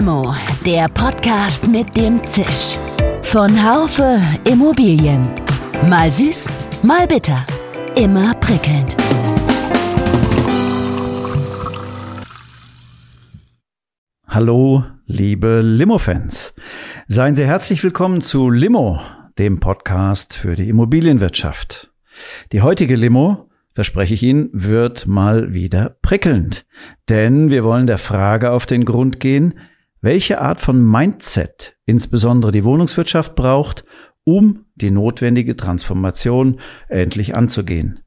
Limo, der Podcast mit dem Zisch. Von Haufe Immobilien. Mal süß, mal bitter. Immer prickelnd. Hallo, liebe Limo-Fans. Seien Sie herzlich willkommen zu Limo, dem Podcast für die Immobilienwirtschaft. Die heutige Limo verspreche ich Ihnen, wird mal wieder prickelnd. Denn wir wollen der Frage auf den Grund gehen, welche Art von Mindset insbesondere die Wohnungswirtschaft braucht, um die notwendige Transformation endlich anzugehen.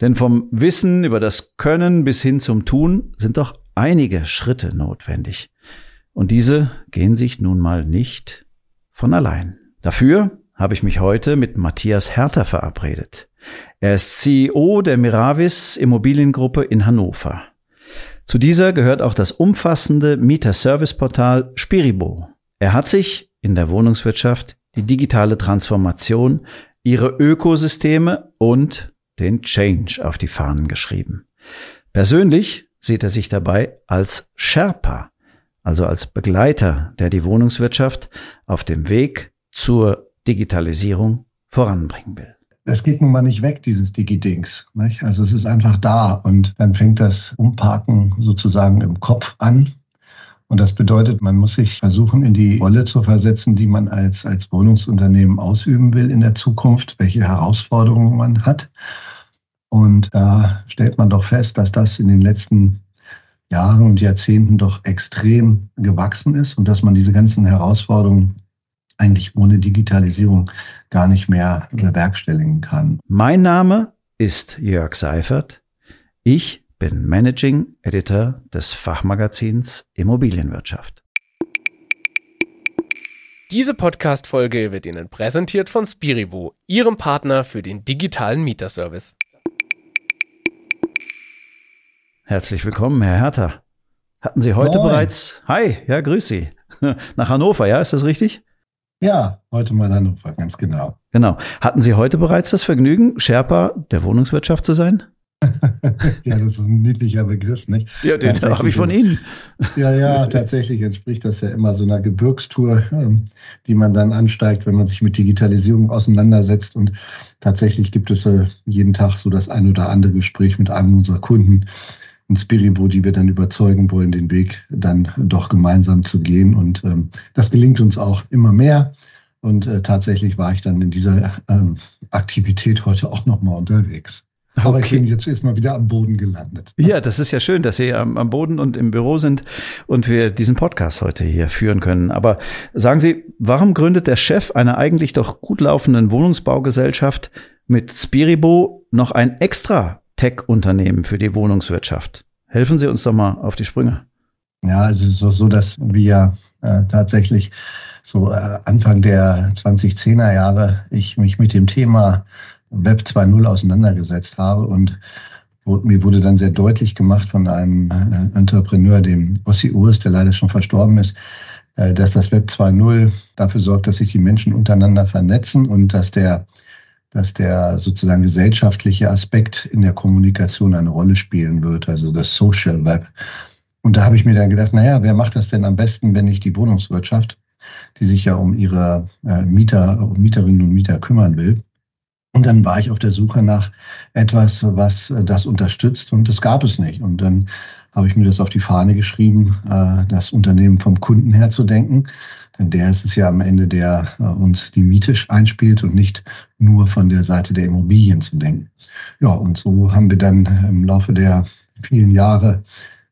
Denn vom Wissen über das Können bis hin zum Tun sind doch einige Schritte notwendig. Und diese gehen sich nun mal nicht von allein. Dafür habe ich mich heute mit Matthias Herter verabredet. Er ist CEO der Miravis Immobiliengruppe in Hannover. Zu dieser gehört auch das umfassende Mieter-Service-Portal Spiribo. Er hat sich in der Wohnungswirtschaft die digitale Transformation, ihre Ökosysteme und den Change auf die Fahnen geschrieben. Persönlich sieht er sich dabei als Sherpa, also als Begleiter, der die Wohnungswirtschaft auf dem Weg zur Digitalisierung voranbringen will es geht nun mal nicht weg, dieses Digi-Dings. Also es ist einfach da und dann fängt das Umparken sozusagen im Kopf an. Und das bedeutet, man muss sich versuchen, in die Rolle zu versetzen, die man als, als Wohnungsunternehmen ausüben will in der Zukunft, welche Herausforderungen man hat. Und da stellt man doch fest, dass das in den letzten Jahren und Jahrzehnten doch extrem gewachsen ist und dass man diese ganzen Herausforderungen eigentlich ohne Digitalisierung gar nicht mehr bewerkstelligen kann. Mein Name ist Jörg Seifert. Ich bin Managing Editor des Fachmagazins Immobilienwirtschaft. Diese Podcast-Folge wird Ihnen präsentiert von Spiribo, Ihrem Partner für den digitalen Mieterservice. Herzlich willkommen, Herr Hertha. Hatten Sie heute Moin. bereits, hi, ja, grüß Sie, nach Hannover, ja, ist das richtig? Ja, heute mal Hannover, ganz genau. Genau. Hatten Sie heute bereits das Vergnügen, Sherpa der Wohnungswirtschaft zu sein? ja, das ist ein niedlicher Begriff, nicht? Ja, den habe ich von Ihnen. ja, ja, tatsächlich entspricht das ja immer so einer Gebirgstour, ähm, die man dann ansteigt, wenn man sich mit Digitalisierung auseinandersetzt. Und tatsächlich gibt es äh, jeden Tag so das ein oder andere Gespräch mit einem unserer Kunden, und Spiribo, die wir dann überzeugen wollen, den Weg dann doch gemeinsam zu gehen. Und ähm, das gelingt uns auch immer mehr. Und äh, tatsächlich war ich dann in dieser ähm, Aktivität heute auch nochmal unterwegs. Aber okay. ich bin jetzt erstmal wieder am Boden gelandet. Ja, das ist ja schön, dass Sie am, am, Boden und im Büro sind und wir diesen Podcast heute hier führen können. Aber sagen Sie, warum gründet der Chef einer eigentlich doch gut laufenden Wohnungsbaugesellschaft mit Spiribo noch ein extra Tech-Unternehmen für die Wohnungswirtschaft. Helfen Sie uns doch mal auf die Sprünge. Ja, also es ist so, dass wir äh, tatsächlich so äh, Anfang der 2010er Jahre ich mich mit dem Thema Web 2.0 auseinandergesetzt habe und mir wurde dann sehr deutlich gemacht von einem äh, Entrepreneur, dem Ossi Urs, der leider schon verstorben ist, äh, dass das Web 2.0 dafür sorgt, dass sich die Menschen untereinander vernetzen und dass der dass der sozusagen gesellschaftliche Aspekt in der Kommunikation eine Rolle spielen wird, also das Social Web. Und da habe ich mir dann gedacht, naja, wer macht das denn am besten, wenn nicht die Wohnungswirtschaft, die sich ja um ihre äh, Mieter, Mieterinnen und Mieter kümmern will. Und dann war ich auf der Suche nach etwas, was das unterstützt und das gab es nicht. Und dann habe ich mir das auf die Fahne geschrieben, äh, das Unternehmen vom Kunden her zu denken. Denn der ist es ja am Ende, der äh, uns die Miete einspielt und nicht nur von der Seite der Immobilien zu denken. Ja, und so haben wir dann im Laufe der vielen Jahre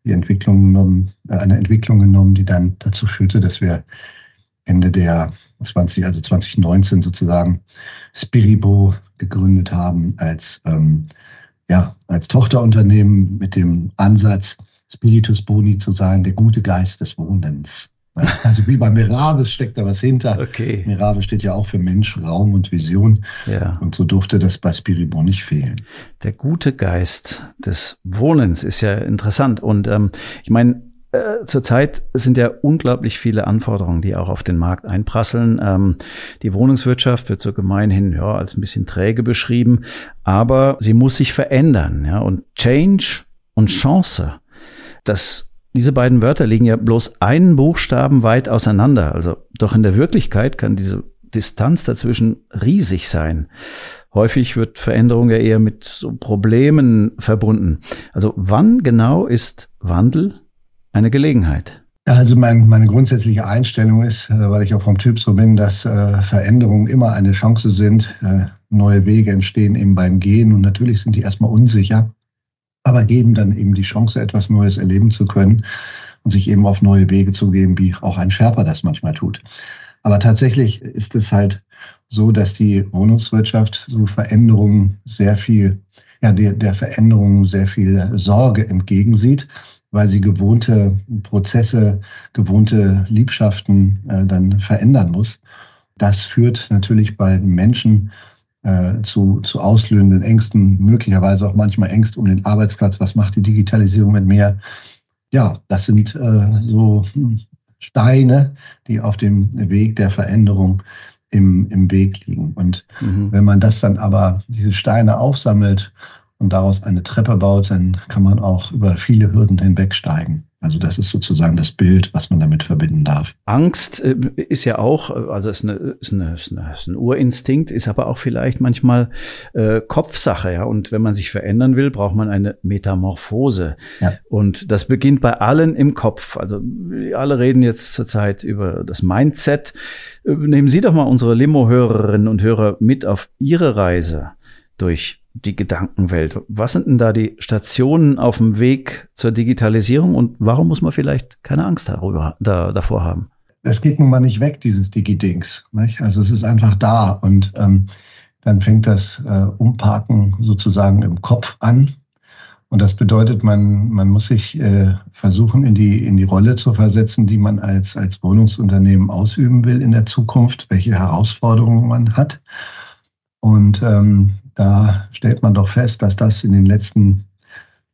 die Entwicklung genommen, äh, eine Entwicklung genommen, die dann dazu führte, dass wir Ende der 20, also 2019 sozusagen Spiribo gegründet haben als, ähm, ja, als Tochterunternehmen mit dem Ansatz, Spiritus Boni zu sein, der gute Geist des Wohnens. Also wie bei Miravis steckt da was hinter. Okay. Miravis steht ja auch für Mensch, Raum und Vision. Ja. Und so durfte das bei Spiribo nicht fehlen. Der gute Geist des Wohnens ist ja interessant. Und ähm, ich meine, äh, zurzeit sind ja unglaublich viele Anforderungen, die auch auf den Markt einprasseln. Ähm, die Wohnungswirtschaft wird so gemeinhin ja, als ein bisschen träge beschrieben, aber sie muss sich verändern. Ja? Und Change und Chance, das Diese beiden Wörter liegen ja bloß einen Buchstaben weit auseinander. Also doch in der Wirklichkeit kann diese Distanz dazwischen riesig sein. Häufig wird Veränderung ja eher mit so Problemen verbunden. Also wann genau ist Wandel eine Gelegenheit? Also mein, meine grundsätzliche Einstellung ist, äh, weil ich auch vom Typ so bin, dass äh, Veränderungen immer eine Chance sind. Äh, neue Wege entstehen eben beim Gehen und natürlich sind die erstmal unsicher, aber geben dann eben die Chance, etwas Neues erleben zu können und sich eben auf neue Wege zu geben, wie auch ein Sherpa das manchmal tut. Aber tatsächlich ist es halt so, dass die Wohnungswirtschaft so Veränderungen sehr viel, ja, der, der Veränderungen sehr viel Sorge entgegensieht weil sie gewohnte Prozesse, gewohnte Liebschaften äh, dann verändern muss. Das führt natürlich bei Menschen äh, zu, zu auslösenden Ängsten, möglicherweise auch manchmal Ängste um den Arbeitsplatz. Was macht die Digitalisierung mit mir? Ja, das sind äh, so Steine, die auf dem Weg der Veränderung im, im Weg liegen. Und mhm. wenn man das dann aber, diese Steine aufsammelt und daraus eine Treppe baut, dann kann man auch über viele Hürden hinwegsteigen. Also das ist sozusagen das Bild, was man damit verbinden darf. Angst äh, ist ja auch, äh, also ist, eine, ist, eine, ist, eine, ist ein Urinstinkt, ist aber auch vielleicht manchmal äh, Kopfsache, ja. Und wenn man sich verändern will, braucht man eine Metamorphose. Ja. Und das beginnt bei allen im Kopf. Also alle reden jetzt zurzeit über das Mindset. Äh, nehmen Sie doch mal unsere Limo-Hörerinnen und Hörer mit auf Ihre Reise durch die Gedankenwelt. Was sind denn da die Stationen auf dem Weg zur Digitalisierung und warum muss man vielleicht keine Angst darüber, da, davor haben? Es geht nun mal nicht weg, dieses Digi-Dings. Also es ist einfach da und ähm, dann fängt das äh, Umparken sozusagen im Kopf an. Und das bedeutet, man, man muss sich äh, versuchen, in die, in die Rolle zu versetzen, die man als, als Wohnungsunternehmen ausüben will in der Zukunft, welche Herausforderungen man hat. Und ähm, da stellt man doch fest, dass das in den letzten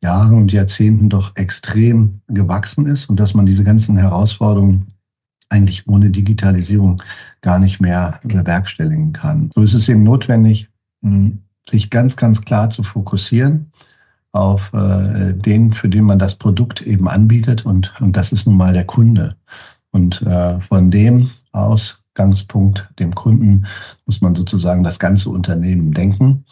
Jahren und Jahrzehnten doch extrem gewachsen ist und dass man diese ganzen Herausforderungen eigentlich ohne Digitalisierung gar nicht mehr bewerkstelligen kann. So ist es eben notwendig, hm, sich ganz, ganz klar zu fokussieren auf äh, den, für den man das Produkt eben anbietet und, und das ist nun mal der Kunde. Und äh, von dem aus Ausgangspunkt, dem Kunden, muss man sozusagen das ganze Unternehmen denken,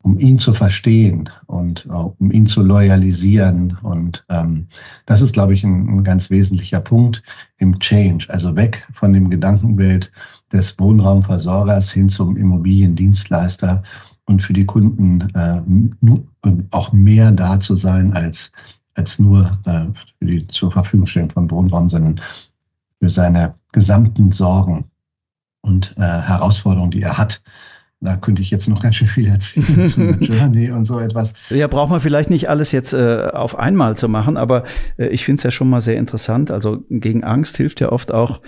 um ihn zu verstehen und um ihn zu loyalisieren. Und ähm, das ist, glaube ich, ein, ein, ganz wesentlicher Punkt im Change, also weg von dem Gedankenbild des Wohnraumversorgers hin zum Immobiliendienstleister und für die Kunden äh, auch mehr da zu sein als, als nur äh, für die zur Verfügung stellen von Wohnraum, sondern für seine gesamten Sorgen und äh, Herausforderungen, die er hat. Da könnte ich jetzt noch ganz schön viel erzählen zu Journey und so etwas. Ja, braucht man vielleicht nicht alles jetzt äh, auf einmal zu machen, aber äh, ich finde es ja schon mal sehr interessant. Also gegen Angst hilft ja oft auch,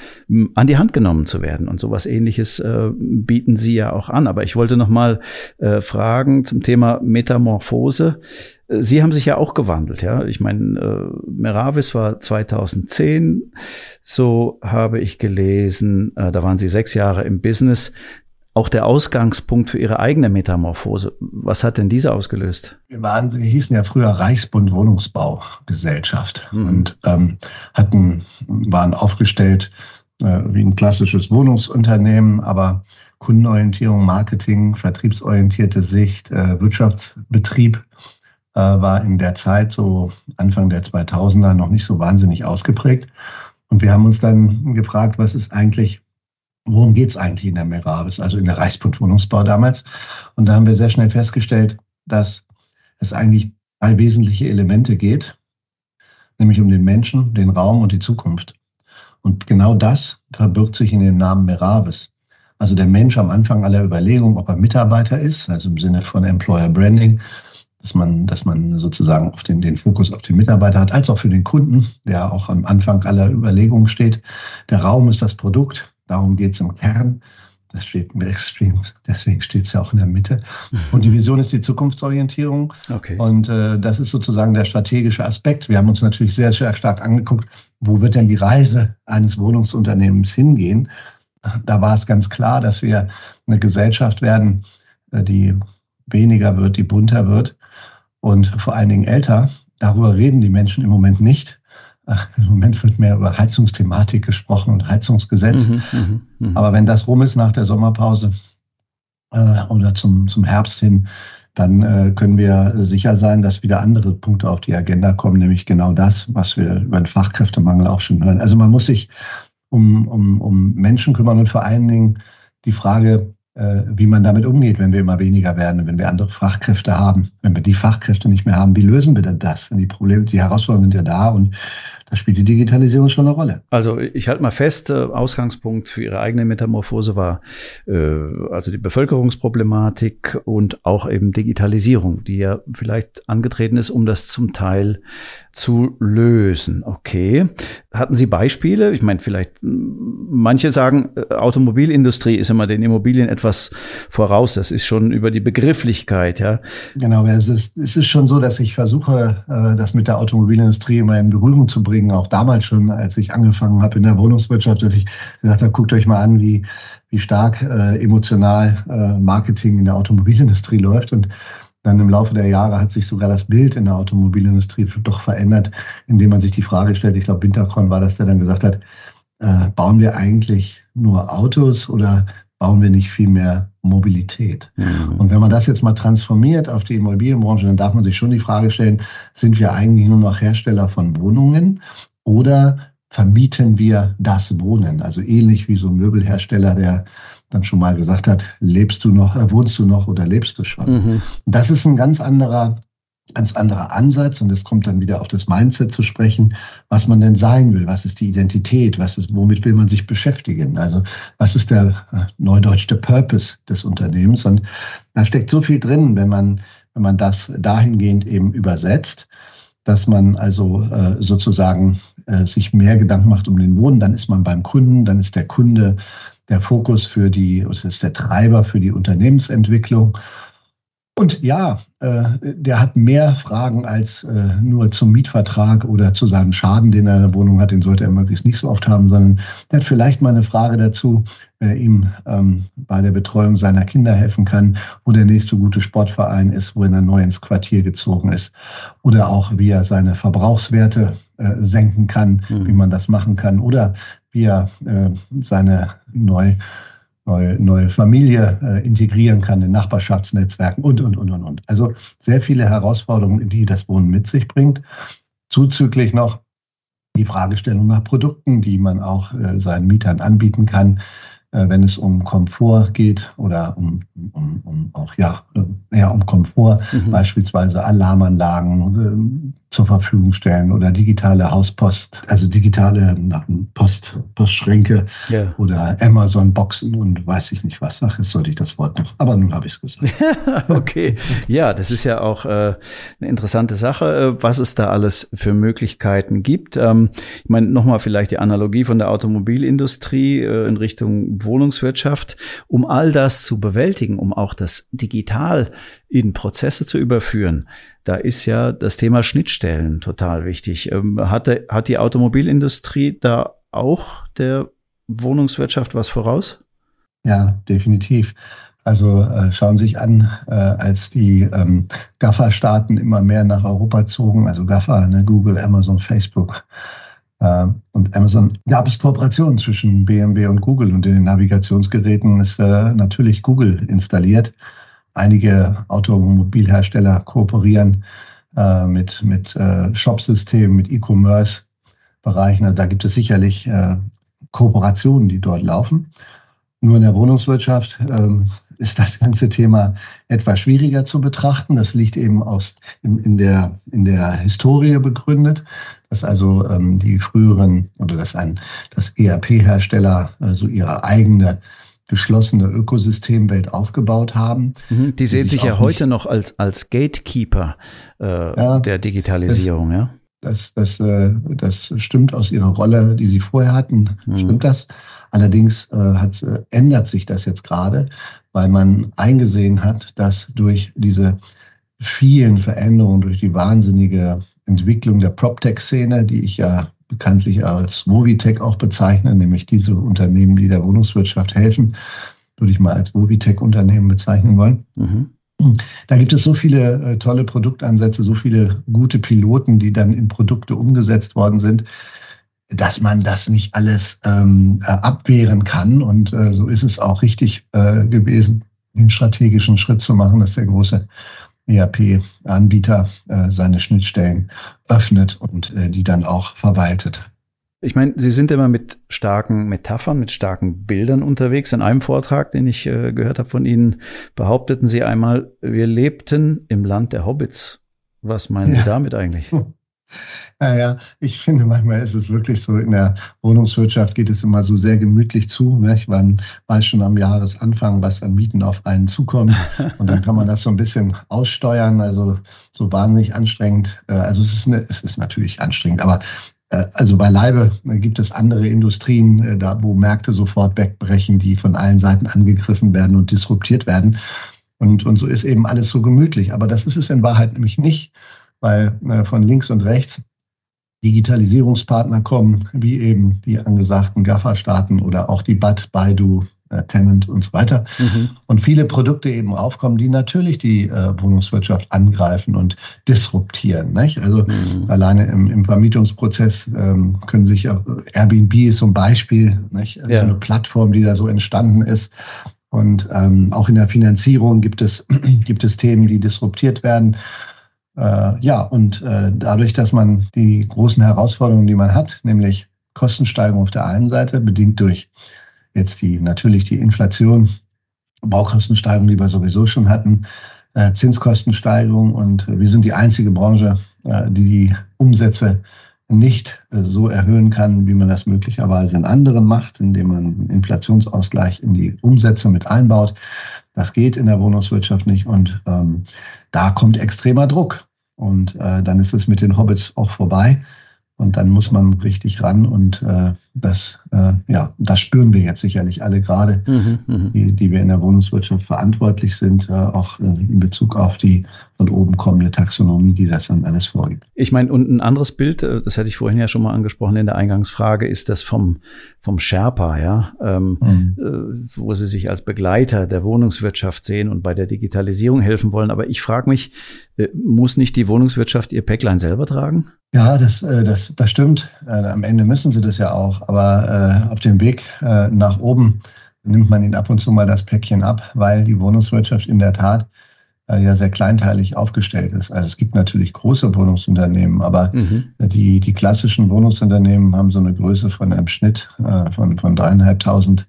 an die Hand genommen zu werden. Und sowas ähnliches äh, bieten Sie ja auch an. Aber ich wollte noch mal äh, fragen zum Thema Metamorphose. Äh, Sie haben sich ja auch gewandelt, ja. Ich meine, äh, Meravis war 2010, so habe ich gelesen, äh, da waren Sie sechs Jahre im Business auch der Ausgangspunkt für Ihre eigene Metamorphose. Was hat denn diese ausgelöst? Wir, waren, wir hießen ja früher Reichsbund Wohnungsbaugesellschaft mhm. und ähm, hatten, waren aufgestellt äh, wie ein klassisches Wohnungsunternehmen, aber Kundenorientierung, Marketing, vertriebsorientierte Sicht, äh, Wirtschaftsbetrieb äh, war in der Zeit so Anfang der 2000er noch nicht so wahnsinnig ausgeprägt. Und wir haben uns dann gefragt, was ist eigentlich worum geht es eigentlich in der Meravis, also in der Reichsbund Wohnungsbau damals. Und da haben wir sehr schnell festgestellt, dass es eigentlich drei wesentliche Elemente geht, nämlich um den Menschen, den Raum und die Zukunft. Und genau das verbirgt sich in dem Namen Meravis. Also der Mensch am Anfang aller Überlegungen, ob er Mitarbeiter ist, also im Sinne von Employer Branding, dass man, dass man sozusagen auf den, den Fokus auf den Mitarbeiter hat, als auch für den Kunden, der auch am Anfang aller Überlegungen steht. Der Raum ist das Produkt, Darum geht es im Kern. Das steht im Extreme, deswegen steht es ja auch in der Mitte. Und die Vision ist die Zukunftsorientierung. Okay. Und äh, das ist sozusagen der strategische Aspekt. Wir haben uns natürlich sehr, sehr stark angeguckt, wo wird denn die Reise eines Wohnungsunternehmens hingehen. Da war es ganz klar, dass wir eine Gesellschaft werden, äh, die weniger wird, die bunter wird und vor allen Dingen älter. Darüber reden die Menschen im Moment nicht. Im Moment wird mehr über Heizungsthematik gesprochen und Heizungsgesetz. Mhm, mh, mh. Aber wenn das rum ist nach der Sommerpause äh, oder zum, zum Herbst hin, dann äh, können wir sicher sein, dass wieder andere Punkte auf die Agenda kommen, nämlich genau das, was wir über den Fachkräftemangel auch schon hören. Also man muss sich um, um, um Menschen kümmern und vor allen Dingen die Frage, wie man damit umgeht, wenn wir immer weniger werden, wenn wir andere Fachkräfte haben. Wenn wir die Fachkräfte nicht mehr haben, wie lösen wir denn das? die Probleme, die Herausforderungen sind ja da und da spielt die Digitalisierung schon eine Rolle. Also ich halte mal fest, äh, Ausgangspunkt für Ihre eigene Metamorphose war äh, also die Bevölkerungsproblematik und auch eben Digitalisierung, die ja vielleicht angetreten ist, um das zum Teil zu lösen. Okay. Hatten Sie Beispiele? Ich meine, vielleicht manche sagen, äh, Automobilindustrie ist immer den Immobilien etwas voraus. Das ist schon über die Begrifflichkeit, ja. Genau, es ist, es ist schon so, dass ich versuche, äh, das mit der Automobilindustrie immer in Berührung zu bringen. Auch damals schon, als ich angefangen habe in der Wohnungswirtschaft, dass ich gesagt habe, guckt euch mal an, wie, wie stark äh, emotional äh, Marketing in der Automobilindustrie läuft. Und dann im Laufe der Jahre hat sich sogar das Bild in der Automobilindustrie doch verändert, indem man sich die Frage stellt, ich glaube, Winterkorn war das, der dann gesagt hat, äh, bauen wir eigentlich nur Autos oder bauen wir nicht viel mehr Mobilität? Mhm. Und wenn man das jetzt mal transformiert auf die Immobilienbranche, dann darf man sich schon die Frage stellen, sind wir eigentlich nur noch Hersteller von Wohnungen oder vermieten wir das Wohnen? Also ähnlich wie so ein Möbelhersteller, der dann schon mal gesagt hat, lebst du noch, äh, wohnst du noch oder lebst du schon? Mhm. Das ist ein ganz anderer, ganz anderer Ansatz und es kommt dann wieder auf das Mindset zu sprechen, was man denn sein will, was ist die Identität, was ist, womit will man sich beschäftigen? Also was ist der äh, neudeutsch der Purpose des Unternehmens? Und da steckt so viel drin, wenn man, wenn man das dahingehend eben übersetzt, dass man also äh, sozusagen äh, sich mehr Gedanken macht um den Wohnen, dann ist man beim Kunden, dann ist der Kunde der Fokus für die, es ist der Treiber für die Unternehmensentwicklung. Und ja, äh, der hat mehr Fragen als äh, nur zum Mietvertrag oder zu seinem Schaden, den er in der Wohnung hat. Den sollte er möglichst nicht so oft haben, sondern der hat vielleicht mal eine Frage dazu, wer ihm ähm, bei der Betreuung seiner Kinder helfen kann, wo der nächste gute Sportverein ist, wo er neu ins Quartier gezogen ist. Oder auch, wie er seine Verbrauchswerte äh, senken kann, mhm. wie man das machen kann. Oder wie er äh, seine neu, neue, neue Familie äh, integrieren kann in Nachbarschaftsnetzwerken und, und, und, und, und. Also sehr viele Herausforderungen, die das Wohnen mit sich bringt. Zuzüglich noch die Fragestellung nach Produkten, die man auch äh, seinen Mietern anbieten kann. Äh, wenn es um Komfort geht oder um, um, um auch ja, ja um Komfort, mhm. beispielsweise Alarmanlagen äh, zur Verfügung stellen oder digitale Hauspost, also digitale Post, Postschränke ja. oder Amazon-Boxen und weiß ich nicht was. Ach, jetzt sollte ich das Wort noch, aber nun habe ich es gesagt. okay, ja, das ist ja auch äh, eine interessante Sache, äh, was es da alles für Möglichkeiten gibt. Ähm, ich meine, nochmal vielleicht die Analogie von der Automobilindustrie äh, in Richtung Wohnungswirtschaft, um all das zu bewältigen, um auch das digital in Prozesse zu überführen, da ist ja das Thema Schnittstellen total wichtig. Ähm, hat, der, hat die Automobilindustrie da auch der Wohnungswirtschaft was voraus? Ja, definitiv. Also äh, schauen Sie sich an, äh, als die ähm, GAFA-Staaten immer mehr nach Europa zogen, also GAFA, ne, Google, Amazon, Facebook, äh, und Amazon gab es Kooperationen zwischen BMW und Google und in den Navigationsgeräten ist äh, natürlich Google installiert. Einige Automobilhersteller kooperieren äh, mit, mit äh, Shopsystemen, mit E-Commerce-Bereichen. Also da gibt es sicherlich äh, Kooperationen, die dort laufen. Nur in der Wohnungswirtschaft ähm, ist das ganze Thema etwas schwieriger zu betrachten. Das liegt eben aus, in, in, der, in der Historie begründet, dass also ähm, die früheren oder dass ein das ERP-Hersteller äh, so ihre eigene geschlossene Ökosystemwelt aufgebaut haben. Mhm, die sehen sich ja heute noch als, als Gatekeeper äh, ja, der Digitalisierung, das, ja. Das, das, äh, das stimmt aus ihrer Rolle, die sie vorher hatten, mhm. stimmt das. Allerdings äh, hat, äh, ändert sich das jetzt gerade, weil man eingesehen hat, dass durch diese vielen Veränderungen, durch die wahnsinnige Entwicklung der PropTech-Szene, die ich ja bekanntlich als Movitech auch bezeichne, nämlich diese Unternehmen, die der Wohnungswirtschaft helfen, würde ich mal als Movitech-Unternehmen bezeichnen wollen. Mhm. Da gibt es so viele äh, tolle Produktansätze, so viele gute Piloten, die dann in Produkte umgesetzt worden sind, dass man das nicht alles ähm, äh, abwehren kann. Und äh, so ist es auch richtig äh, gewesen, den strategischen Schritt zu machen, dass der große ERP-Anbieter äh, seine Schnittstellen öffnet und äh, die dann auch verwaltet. Ich meine, Sie sind immer mit starken Metaphern, mit starken Bildern unterwegs. In einem Vortrag, den ich äh, gehört habe von Ihnen, behaupteten Sie einmal, wir lebten im Land der Hobbits. Was meinen ja. Sie damit eigentlich? Naja, ich finde, manchmal ist es wirklich so, in der Wohnungswirtschaft geht es immer so sehr gemütlich zu. Nicht? Man weiß schon am Jahresanfang, was an Mieten auf einen zukommt. Und dann kann man das so ein bisschen aussteuern. Also so wahnsinnig anstrengend. Äh, also es ist, eine, es ist natürlich anstrengend, aber äh, also beileibe gibt es andere Industrien, äh, da wo Märkte sofort wegbrechen, die von allen Seiten angegriffen werden und disruptiert werden. Und, und so ist eben alles so gemütlich. Aber das ist es in Wahrheit nämlich nicht weil äh, von links und rechts Digitalisierungspartner kommen, wie eben die angesagten GAFA-Staaten oder auch die BAT, Baidu, äh, Tenant und so weiter. Mhm. Und viele Produkte eben aufkommen, die natürlich die äh, Wohnungswirtschaft angreifen und disruptieren. Nicht? Also mhm. alleine im, im Vermietungsprozess ähm, können sich äh, Airbnb ist zum Beispiel nicht? Also ja. eine Plattform, die da so entstanden ist. Und ähm, auch in der Finanzierung gibt es, gibt es Themen, die disruptiert werden. Äh, ja, und äh, dadurch, dass man die großen Herausforderungen, die man hat, nämlich Kostensteigerung auf der einen Seite, bedingt durch jetzt die natürlich die Inflation, Baukostensteigerung, die wir sowieso schon hatten, äh, Zinskostensteigerung und wir sind die einzige Branche, äh, die die Umsätze nicht äh, so erhöhen kann, wie man das möglicherweise in anderen macht, indem man Inflationsausgleich in die Umsätze mit einbaut. Das geht in der Wohnungswirtschaft nicht und ähm, da kommt extremer Druck. Und äh, dann ist es mit den Hobbits auch vorbei. Und dann muss man richtig ran und äh, das, äh, ja, das spüren wir jetzt sicherlich alle gerade, mhm, mhm, die, die wir in der Wohnungswirtschaft verantwortlich sind, äh, auch äh, in Bezug auf die von oben kommende Taxonomie, die das dann alles vorgibt. Ich meine, und ein anderes Bild, äh, das hatte ich vorhin ja schon mal angesprochen in der Eingangsfrage, ist das vom, vom Sherpa, ja, ähm, mhm. äh, wo Sie sich als Begleiter der Wohnungswirtschaft sehen und bei der Digitalisierung helfen wollen. Aber ich frage mich, äh, muss nicht die Wohnungswirtschaft ihr Päcklein selber tragen? Ja, das, das, das stimmt. Am Ende müssen sie das ja auch. Aber äh, auf dem Weg nach oben nimmt man ihnen ab und zu mal das Päckchen ab, weil die Wohnungswirtschaft in der Tat ja sehr kleinteilig aufgestellt ist. Also es gibt natürlich große Wohnungsunternehmen, aber mhm. die, die klassischen Wohnungsunternehmen haben so eine Größe von einem Schnitt von, von dreieinhalbtausend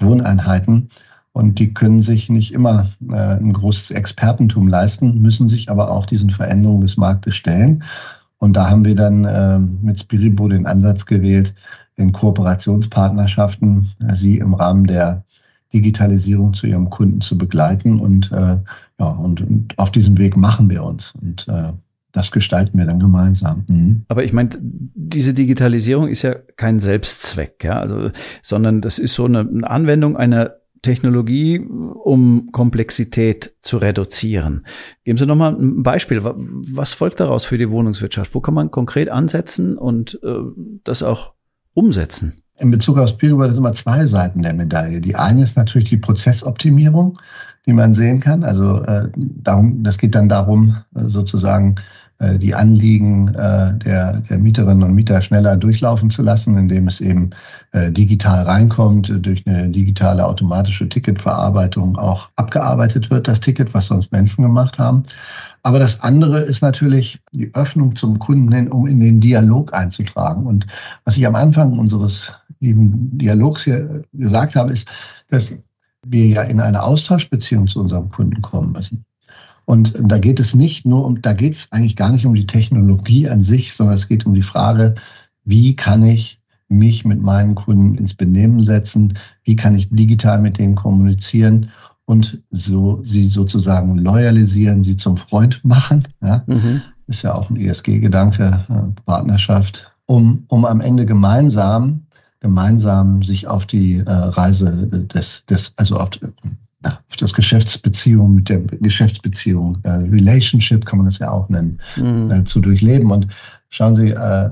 Wohneinheiten. Und die können sich nicht immer ein großes Expertentum leisten, müssen sich aber auch diesen Veränderungen des Marktes stellen. Und da haben wir dann äh, mit Spiribo den Ansatz gewählt, in Kooperationspartnerschaften äh, sie im Rahmen der Digitalisierung zu ihrem Kunden zu begleiten. Und, äh, ja, und, und auf diesem Weg machen wir uns. Und äh, das gestalten wir dann gemeinsam. Mhm. Aber ich meine, diese Digitalisierung ist ja kein Selbstzweck, ja, also, sondern das ist so eine, eine Anwendung einer Technologie, um Komplexität zu reduzieren. Geben Sie noch mal ein Beispiel. Was folgt daraus für die Wohnungswirtschaft? Wo kann man konkret ansetzen und äh, das auch umsetzen? In Bezug auf Spielberg sind immer zwei Seiten der Medaille. Die eine ist natürlich die Prozessoptimierung, die man sehen kann. Also äh, darum, das geht dann darum, äh, sozusagen äh, die Anliegen äh, der, der Mieterinnen und Mieter schneller durchlaufen zu lassen, indem es eben äh, digital reinkommt, durch eine digitale automatische Ticketverarbeitung auch abgearbeitet wird, das Ticket, was sonst Menschen gemacht haben. Aber das andere ist natürlich die Öffnung zum Kunden, um in den Dialog einzutragen. Und was ich am Anfang unseres lieben Dialogs hier gesagt habe, ist, dass wir ja in eine Austauschbeziehung zu unserem Kunden kommen müssen. Und da geht es nicht nur um, da geht es eigentlich gar nicht um die Technologie an sich, sondern es geht um die Frage, wie kann ich mich mit meinen Kunden ins Benehmen setzen, wie kann ich digital mit denen kommunizieren und so sie sozusagen loyalisieren, sie zum Freund machen. Ja? Mhm. Ist ja auch ein ESG-Gedanke, äh, Partnerschaft, um, um am Ende gemeinsam, gemeinsam sich auf die äh, Reise des, des, also auf das Geschäftsbeziehung mit der Geschäftsbeziehung, äh, Relationship kann man das ja auch nennen, mhm. äh, zu durchleben. Und schauen Sie, äh,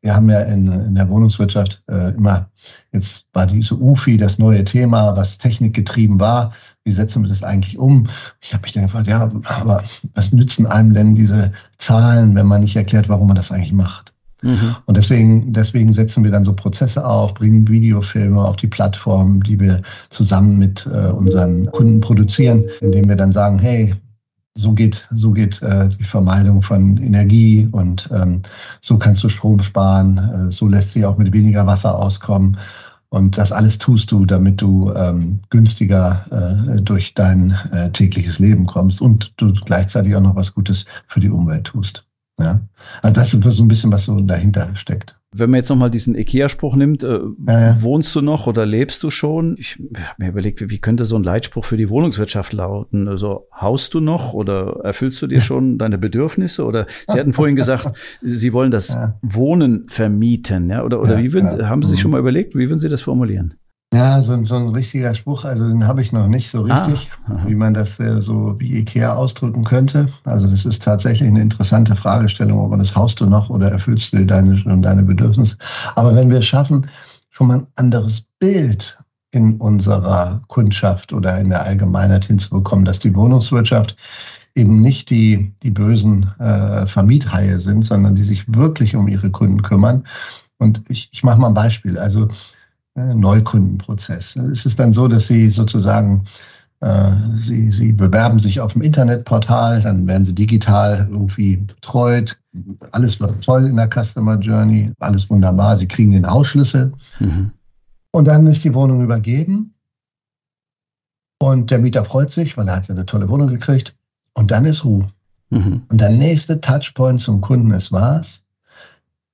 wir haben ja in, in der Wohnungswirtschaft äh, immer, jetzt war diese UFI das neue Thema, was technikgetrieben war. Wie setzen wir das eigentlich um? Ich habe mich dann gefragt, ja, aber was nützen einem denn diese Zahlen, wenn man nicht erklärt, warum man das eigentlich macht? Mhm. Und deswegen, deswegen setzen wir dann so Prozesse auf, bringen Videofilme auf die Plattform, die wir zusammen mit äh, unseren Kunden produzieren, indem wir dann sagen, hey, so geht, so geht äh, die Vermeidung von Energie und ähm, so kannst du Strom sparen, äh, so lässt sich auch mit weniger Wasser auskommen. Und das alles tust du, damit du ähm, günstiger äh, durch dein äh, tägliches Leben kommst und du gleichzeitig auch noch was Gutes für die Umwelt tust. Ja? Also das ist so ein bisschen, was so dahinter steckt. Wenn man jetzt nochmal diesen IKEA-Spruch nimmt, äh, ja, ja. wohnst du noch oder lebst du schon? Ich habe mir überlegt, wie könnte so ein Leitspruch für die Wohnungswirtschaft lauten? Also haust du noch oder erfüllst du dir schon deine Bedürfnisse? Oder Sie hatten vorhin gesagt, Sie wollen das ja. Wohnen vermieten, ja? Oder, oder wie würden, haben Sie sich mhm. schon mal überlegt, wie würden Sie das formulieren? Ja, so, so ein richtiger Spruch, also den habe ich noch nicht so richtig, ah, wie man das äh, so wie Ikea ausdrücken könnte. Also das ist tatsächlich eine interessante Fragestellung, ob man das haust du noch oder erfüllst du deine, deine Bedürfnisse. Aber wenn wir es schaffen, schon mal ein anderes Bild in unserer Kundschaft oder in der Allgemeinheit hinzubekommen, dass die Wohnungswirtschaft eben nicht die, die bösen äh, Vermiethaie sind, sondern die sich wirklich um ihre Kunden kümmern. Und ich, ich mache mal ein Beispiel. Also äh, Neukundenprozess. Es ist dann so, dass Sie sozusagen, äh, Sie, Sie bewerben sich auf dem Internetportal, dann werden Sie digital irgendwie betreut. Alles läuft toll in der Customer Journey, alles wunderbar. Sie kriegen den Hausschlüssel. Mhm. Und dann ist die Wohnung übergeben. Und der Mieter freut sich, weil er hat ja eine tolle Wohnung gekriegt. Und dann ist Ruhe. Mhm. Und der nächste Touchpoint zum Kunden ist was?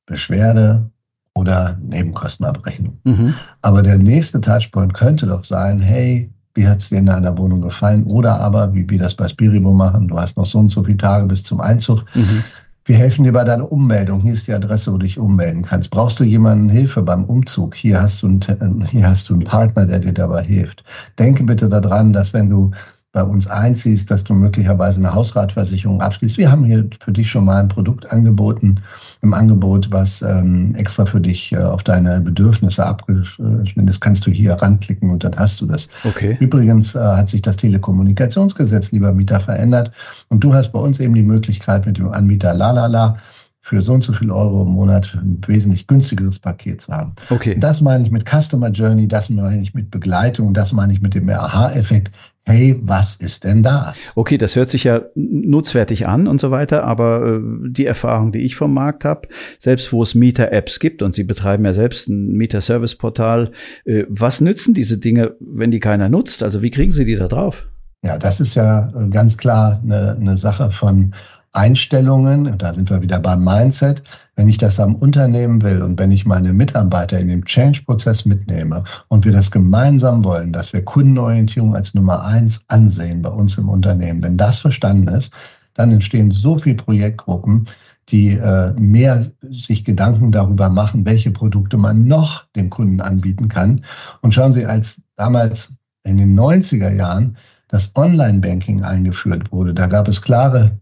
Beschwerde, oder Nebenkostenabrechnung. Mhm. Aber der nächste Touchpoint könnte doch sein, hey, wie hat es dir in deiner Wohnung gefallen? Oder aber, wie wir das bei Spiribo machen, du hast noch so und so viele Tage bis zum Einzug. Mhm. Wir helfen dir bei deiner Ummeldung. Hier ist die Adresse, wo du dich ummelden kannst. Brauchst du jemanden Hilfe beim Umzug? Hier hast du einen, hier hast du einen Partner, der dir dabei hilft. Denke bitte daran, dass wenn du bei uns einziehst, dass du möglicherweise eine Hausratversicherung abschließt. Wir haben hier für dich schon mal ein Produkt angeboten, im Angebot, was ähm, extra für dich äh, auf deine Bedürfnisse abgeschnitten ist. Kannst du hier ranklicken und dann hast du das. Okay. Übrigens äh, hat sich das Telekommunikationsgesetz, lieber Mieter, verändert und du hast bei uns eben die Möglichkeit, mit dem Anbieter Lalala für so und so viel Euro im Monat ein wesentlich günstigeres Paket zu haben. Okay. Das meine ich mit Customer Journey, das meine ich mit Begleitung, das meine ich mit dem Aha-Effekt hey, was ist denn da? Okay, das hört sich ja nutzwertig an und so weiter, aber äh, die Erfahrung, die ich vom Markt habe, selbst wo es Mieter-Apps gibt und Sie betreiben ja selbst ein Mieter-Service-Portal, äh, was nützen diese Dinge, wenn die keiner nutzt? Also wie kriegen Sie die da drauf? Ja, das ist ja äh, ganz klar eine, eine Sache von Einstellungen, da sind wir wieder beim Mindset, wenn ich das am Unternehmen will und wenn ich meine Mitarbeiter in dem Change-Prozess mitnehme und wir das gemeinsam wollen, dass wir Kundenorientierung als Nummer eins ansehen bei uns im Unternehmen, wenn das verstanden ist, dann entstehen so viele Projektgruppen, die äh, mehr sich Gedanken darüber machen, welche Produkte man noch dem Kunden anbieten kann. Und schauen Sie, als damals in den 90er Jahren das Online-Banking eingeführt wurde, da gab es klare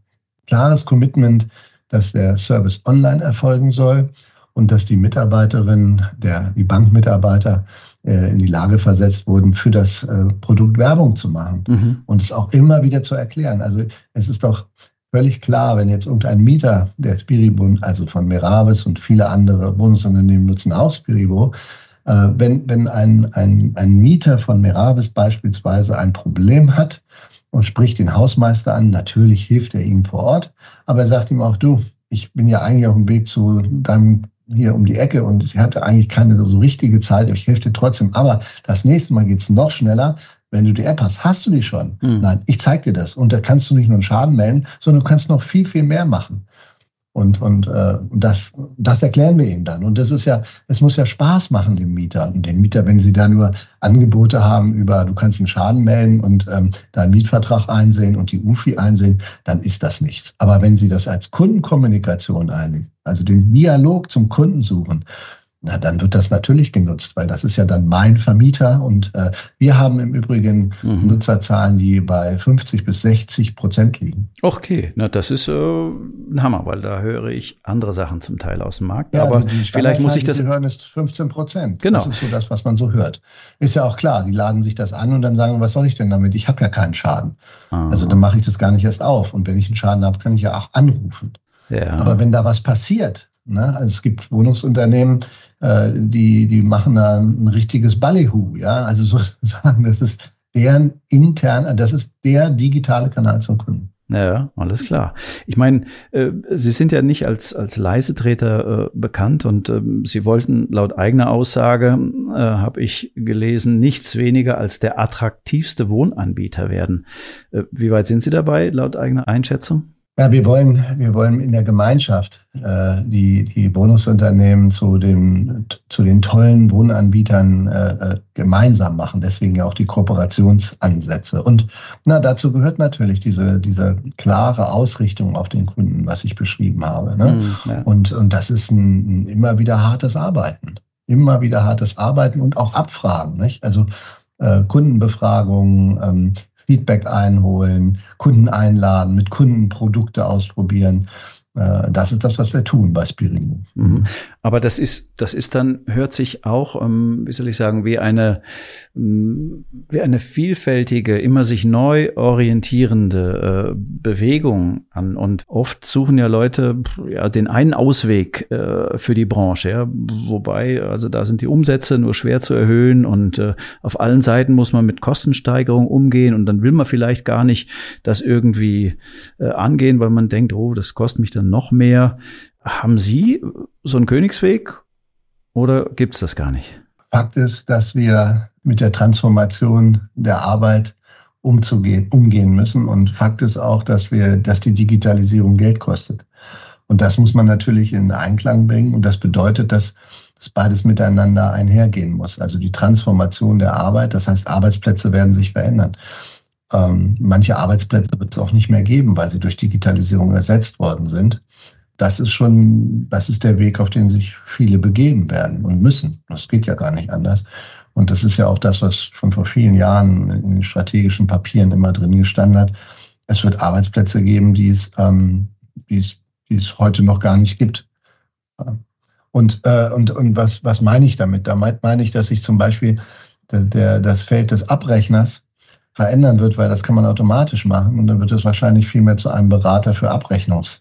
klares Commitment, dass der Service online erfolgen soll und dass die Mitarbeiterinnen, der, die Bankmitarbeiter äh, in die Lage versetzt wurden, für das äh, Produkt Werbung zu machen mhm. und es auch immer wieder zu erklären. Also es ist doch völlig klar, wenn jetzt irgendein Mieter der Spiribund, also von Meravis und viele andere Wohnungsunternehmen nutzen auch Spiribo, äh, wenn, wenn ein, ein, ein Mieter von Meravis beispielsweise ein Problem hat und spricht den Hausmeister an. Natürlich hilft er ihm vor Ort, aber er sagt ihm auch, du, ich bin ja eigentlich auf dem Weg zu deinem hier um die Ecke und ich hatte eigentlich keine so richtige Zeit, ich helfe dir trotzdem. Aber das nächste Mal geht's noch schneller. Wenn du die App hast, hast du die schon. Mhm. Nein, ich zeig dir das. Und da kannst du nicht nur einen Schaden melden, sondern du kannst noch viel, viel mehr machen. Und, und äh, das, das erklären wir ihnen dann. Und das ist ja, es muss ja Spaß machen, dem Mieter. Und den Mieter, wenn sie da nur Angebote haben über, du kannst einen Schaden melden und ähm, deinen Mietvertrag einsehen und die UFI einsehen, dann ist das nichts. Aber wenn sie das als Kundenkommunikation einlegen, also den Dialog zum Kunden suchen, na, dann wird das natürlich genutzt, weil das ist ja dann mein Vermieter und äh, wir haben im Übrigen mhm. Nutzerzahlen, die bei 50 bis 60 Prozent liegen. Okay, na das ist äh, ein Hammer, weil da höre ich andere Sachen zum Teil aus dem Markt. Ja, aber vielleicht muss ich das. Die hören ist 15 Prozent. Genau. Das ist so das, was man so hört. Ist ja auch klar, die laden sich das an und dann sagen, was soll ich denn damit? Ich habe ja keinen Schaden. Aha. Also dann mache ich das gar nicht erst auf. Und wenn ich einen Schaden habe, kann ich ja auch anrufen. Ja. Aber wenn da was passiert, ne? also es gibt Wohnungsunternehmen, äh, die, die machen da ein richtiges Ballyhoo, ja. Also sozusagen, das ist deren intern, das ist der digitale Kanal zum Kunden. Ja, alles klar. Ich meine, äh, Sie sind ja nicht als, als Leisetreter äh, bekannt und äh, Sie wollten laut eigener Aussage, äh, habe ich gelesen, nichts weniger als der attraktivste Wohnanbieter werden. Äh, wie weit sind Sie dabei, laut eigener Einschätzung? Ja, wir wollen, wir wollen in der Gemeinschaft äh, die, die Wohnungsunternehmen zu den, zu den tollen Wohnanbietern äh, äh, gemeinsam machen. Deswegen ja auch die Kooperationsansätze. Und na, dazu gehört natürlich diese, diese klare Ausrichtung auf den Kunden, was ich beschrieben habe. Ne? Mm, ja. und, und das ist ein, ein immer wieder hartes Arbeiten. Immer wieder hartes Arbeiten und auch Abfragen. Nicht? Also äh, Kundenbefragungen, ähm, Feedback einholen, Kunden einladen, mit Kunden Produkte ausprobieren. Äh, das ist das, was wir tun bei Spiringo. Mhm. Aber das ist, das ist dann, hört sich auch, ähm, wie soll ich sagen, wie eine, ähm, wie eine vielfältige, immer sich neu orientierende äh, Bewegung an. Und oft suchen ja Leute ja den einen Ausweg äh, für die Branche. Ja? Wobei, also da sind die Umsätze nur schwer zu erhöhen und auf allen Seiten muss man mit Kostensteigerung umgehen und dann will man vielleicht gar nicht das irgendwie angehen, weil man denkt, oh, das kostet mich dann noch mehr. Haben Sie so einen Königsweg oder gibt es das gar nicht? Fakt ist, dass wir mit der Transformation der Arbeit umzugehen, umgehen müssen. Und Fakt ist auch, dass wir, dass die Digitalisierung Geld kostet. Und das muss man natürlich in Einklang bringen. Und das bedeutet, dass das beides miteinander einhergehen muss. Also die Transformation der Arbeit, das heißt, Arbeitsplätze werden sich verändern. Ähm, manche Arbeitsplätze wird es auch nicht mehr geben, weil sie durch Digitalisierung ersetzt worden sind das ist schon, das ist der Weg, auf den sich viele begeben werden und müssen. Das geht ja gar nicht anders. Und das ist ja auch das, was schon vor vielen Jahren in den strategischen Papieren immer drin gestanden hat. Es wird Arbeitsplätze geben, die es, ähm, die es, die es heute noch gar nicht gibt. Und, äh, und, und was, was meine ich damit? Damit meine ich, dass sich zum Beispiel der, der, das Feld des Abrechners verändern wird, weil das kann man automatisch machen. Und dann wird es wahrscheinlich viel mehr zu einem Berater für Abrechnungs-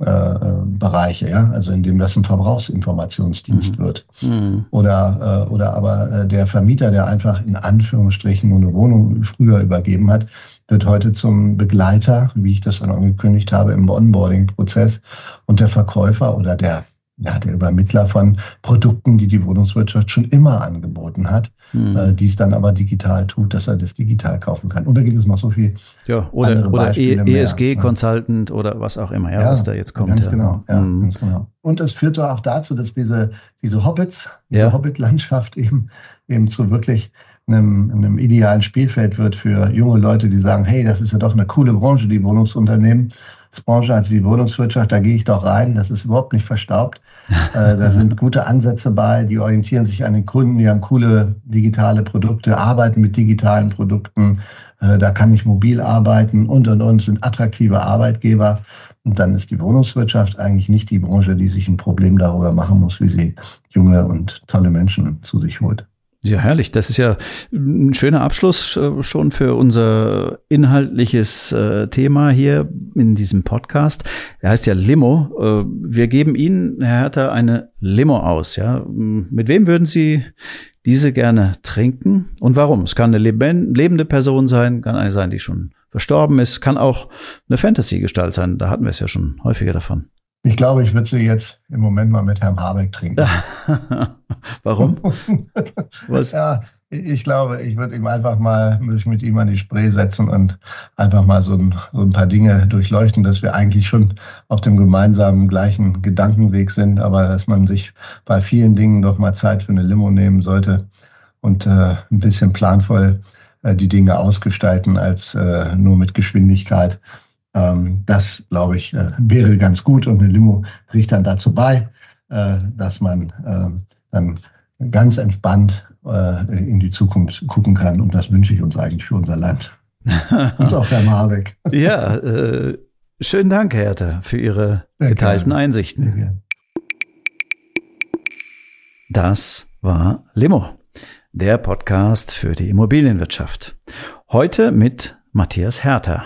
äh, Bereiche, ja, also indem das ein Verbrauchsinformationsdienst mhm. wird. Mhm. Oder, äh, oder aber äh, der Vermieter, der einfach in Anführungsstrichen nur eine Wohnung früher übergeben hat, wird heute zum Begleiter, wie ich das dann angekündigt habe, im Onboarding-Prozess und der Verkäufer oder der ja, der Übermittler von Produkten, die die Wohnungswirtschaft schon immer angeboten hat, hm. äh, die es dann aber digital tut, dass er das digital kaufen kann. Und da gibt es noch so viel. Ja, oder, oder ESG-Consultant e ja. oder was auch immer, ja, ja, was da jetzt kommt. Ganz ja. genau, ja, hm. ganz genau. Und es führt auch dazu, dass diese, diese Hobbits, diese Hobbit-Landschaft eben, eben zu wirklich einem, einem idealen Spielfeld wird für junge Leute, die sagen, hey, das ist ja doch eine coole Branche, die Wohnungsunternehmen. Branche als die Wohnungswirtschaft, da gehe ich doch rein, das ist überhaupt nicht verstaubt. äh, da sind gute Ansätze bei, die orientieren sich an den Kunden, die haben coole digitale Produkte, arbeiten mit digitalen Produkten, äh, da kann ich mobil arbeiten und und und, sind attraktive Arbeitgeber. Und dann ist die Wohnungswirtschaft eigentlich nicht die Branche, die sich ein Problem darüber machen muss, wie sie junge und tolle Menschen zu sich holt. Ja, herrlich. Das ist ja ein schöner Abschluss äh, schon für unser inhaltliches äh, Thema hier in diesem Podcast. Er heißt ja Limo. Äh, wir geben Ihnen, Herr Hertha, eine Limo aus. Ja, mit wem würden Sie diese gerne trinken und warum? Es kann eine lebende Person sein, kann eine sein, die schon verstorben ist, kann auch eine Fantasy-Gestalt sein. Da hatten wir es ja schon häufiger davon. Ich glaube, ich würde sie jetzt im Moment mal mit Herrn Habeck trinken. Warum? Was? Ja, ich glaube, ich würde ihm einfach mal mich mit ihm an die Spree setzen und einfach mal so ein, so ein paar Dinge durchleuchten, dass wir eigentlich schon auf dem gemeinsamen gleichen Gedankenweg sind, aber dass man sich bei vielen Dingen doch mal Zeit für eine Limo nehmen sollte und äh, ein bisschen planvoll äh, die Dinge ausgestalten als äh, nur mit Geschwindigkeit. Ähm, das, glaube ich, äh, wäre ganz gut und eine Limo trägt dann dazu bei, äh, dass man, äh, dann ganz entspannt äh, in die Zukunft gucken kann. Und das wünsche ich uns eigentlich für unser Land. und auch Herr Marbeck. ja, äh, schönen Dank, Herr Hertha, für Ihre Sehr geteilten gerne. Einsichten. Das war Limo, der Podcast für die Immobilienwirtschaft. Heute mit Matthias Hertha.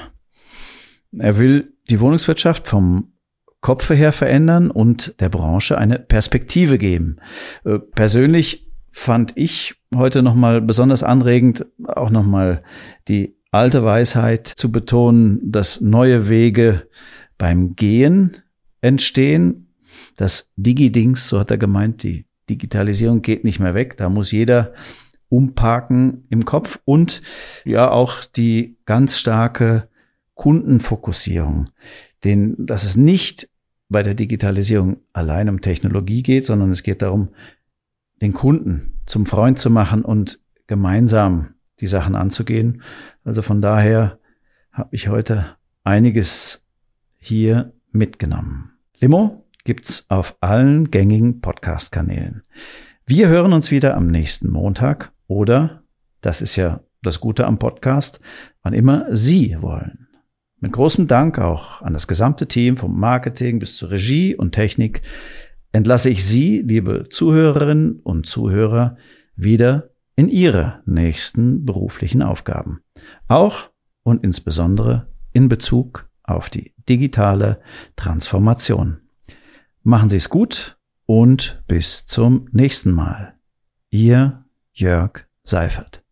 Er will die Wohnungswirtschaft vom Kopfe her verändern und der Branche eine Perspektive geben. Äh, persönlich fand ich heute nochmal besonders anregend, auch nochmal die alte Weisheit zu betonen, dass neue Wege beim Gehen entstehen. Das Digi-Dings, so hat er gemeint, die Digitalisierung geht nicht mehr weg. Da muss jeder umparken im Kopf und ja auch die ganz starke Kundenfokussierung, den, dass es nicht bei der Digitalisierung allein um Technologie geht, sondern es geht darum, den Kunden zum Freund zu machen und gemeinsam die Sachen anzugehen. Also von daher habe ich heute einiges hier mitgenommen. Limo gibt's auf allen gängigen Podcast-Kanälen. Wir hören uns wieder am nächsten Montag oder, das ist ja das Gute am Podcast, wann immer Sie wollen. Mit großem Dank auch an das gesamte Team vom Marketing bis zur Regie und Technik entlasse ich Sie, liebe Zuhörerinnen und Zuhörer, wieder in Ihre nächsten beruflichen Aufgaben. Auch und insbesondere in Bezug auf die digitale Transformation. Machen Sie es gut und bis zum nächsten Mal. Ihr Jörg Seifert.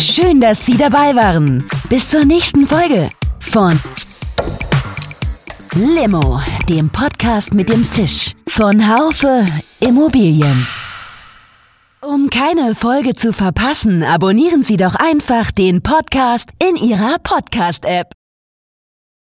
Schön, dass Sie dabei waren. Bis zur nächsten Folge von Limo, dem Podcast mit dem Zisch von Haufe Immobilien. Um keine Folge zu verpassen, abonnieren Sie doch einfach den Podcast in Ihrer Podcast-App.